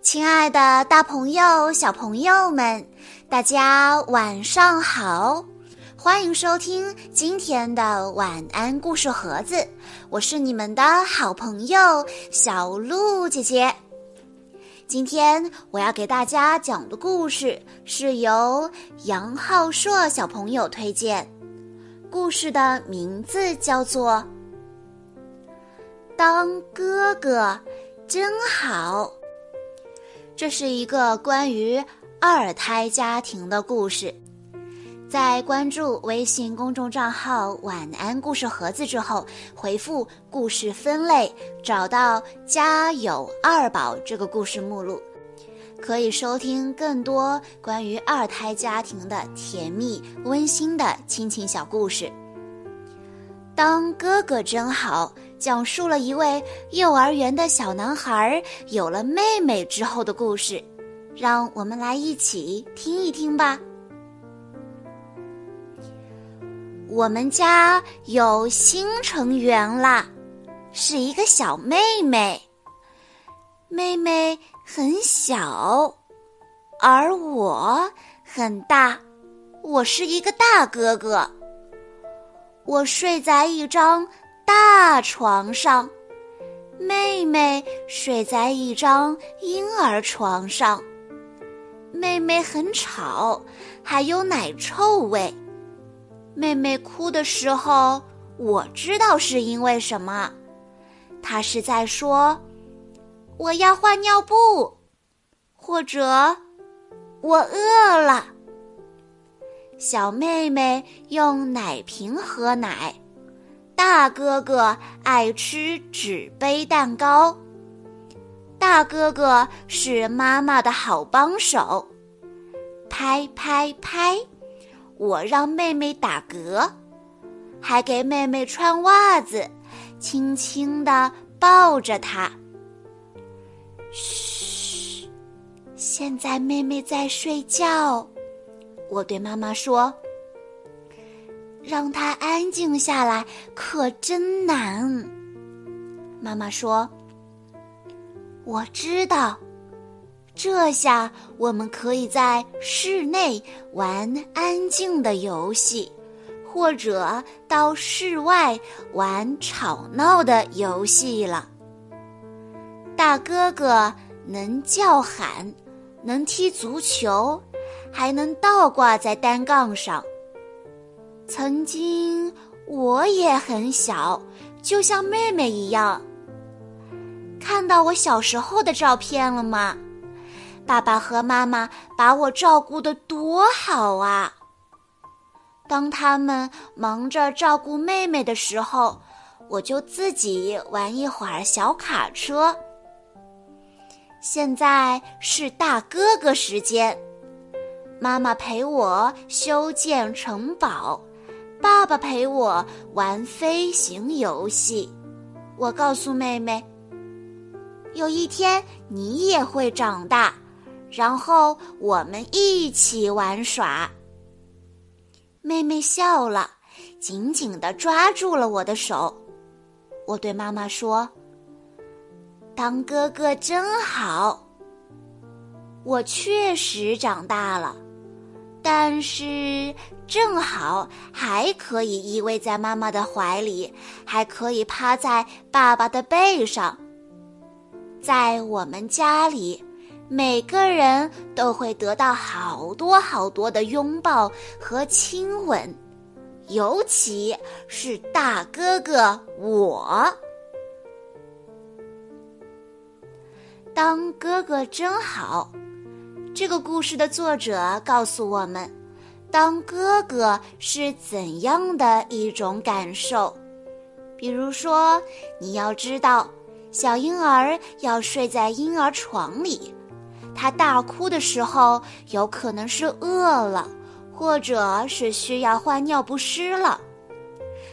亲爱的，大朋友、小朋友们，大家晚上好！欢迎收听今天的晚安故事盒子，我是你们的好朋友小鹿姐姐。今天我要给大家讲的故事是由杨浩硕小朋友推荐，故事的名字叫做《当哥哥真好》。这是一个关于二胎家庭的故事。在关注微信公众账号“晚安故事盒子”之后，回复“故事分类”，找到“家有二宝”这个故事目录，可以收听更多关于二胎家庭的甜蜜温馨的亲情小故事。当哥哥真好。讲述了一位幼儿园的小男孩有了妹妹之后的故事，让我们来一起听一听吧。我们家有新成员啦，是一个小妹妹。妹妹很小，而我很大，我是一个大哥哥。我睡在一张。大床上，妹妹睡在一张婴儿床上。妹妹很吵，还有奶臭味。妹妹哭的时候，我知道是因为什么。她是在说：“我要换尿布，或者我饿了。”小妹妹用奶瓶喝奶。大哥哥爱吃纸杯蛋糕。大哥哥是妈妈的好帮手，拍拍拍，我让妹妹打嗝，还给妹妹穿袜子，轻轻地抱着她。嘘，现在妹妹在睡觉，我对妈妈说。让他安静下来可真难。妈妈说：“我知道，这下我们可以在室内玩安静的游戏，或者到室外玩吵闹的游戏了。”大哥哥能叫喊，能踢足球，还能倒挂在单杠上。曾经我也很小，就像妹妹一样。看到我小时候的照片了吗？爸爸和妈妈把我照顾得多好啊！当他们忙着照顾妹妹的时候，我就自己玩一会儿小卡车。现在是大哥哥时间，妈妈陪我修建城堡。爸爸陪我玩飞行游戏，我告诉妹妹：“有一天你也会长大，然后我们一起玩耍。”妹妹笑了，紧紧地抓住了我的手。我对妈妈说：“当哥哥真好。”我确实长大了。但是正好还可以依偎在妈妈的怀里，还可以趴在爸爸的背上。在我们家里，每个人都会得到好多好多的拥抱和亲吻，尤其是大哥哥我。当哥哥真好。这个故事的作者告诉我们，当哥哥是怎样的一种感受。比如说，你要知道，小婴儿要睡在婴儿床里，他大哭的时候，有可能是饿了，或者是需要换尿不湿了。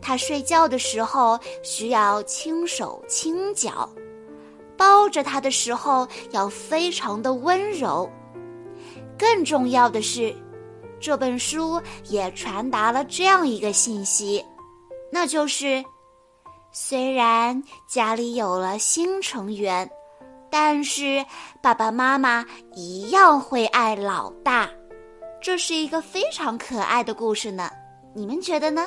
他睡觉的时候需要轻手轻脚，抱着他的时候要非常的温柔。更重要的是，这本书也传达了这样一个信息，那就是：虽然家里有了新成员，但是爸爸妈妈一样会爱老大。这是一个非常可爱的故事呢，你们觉得呢？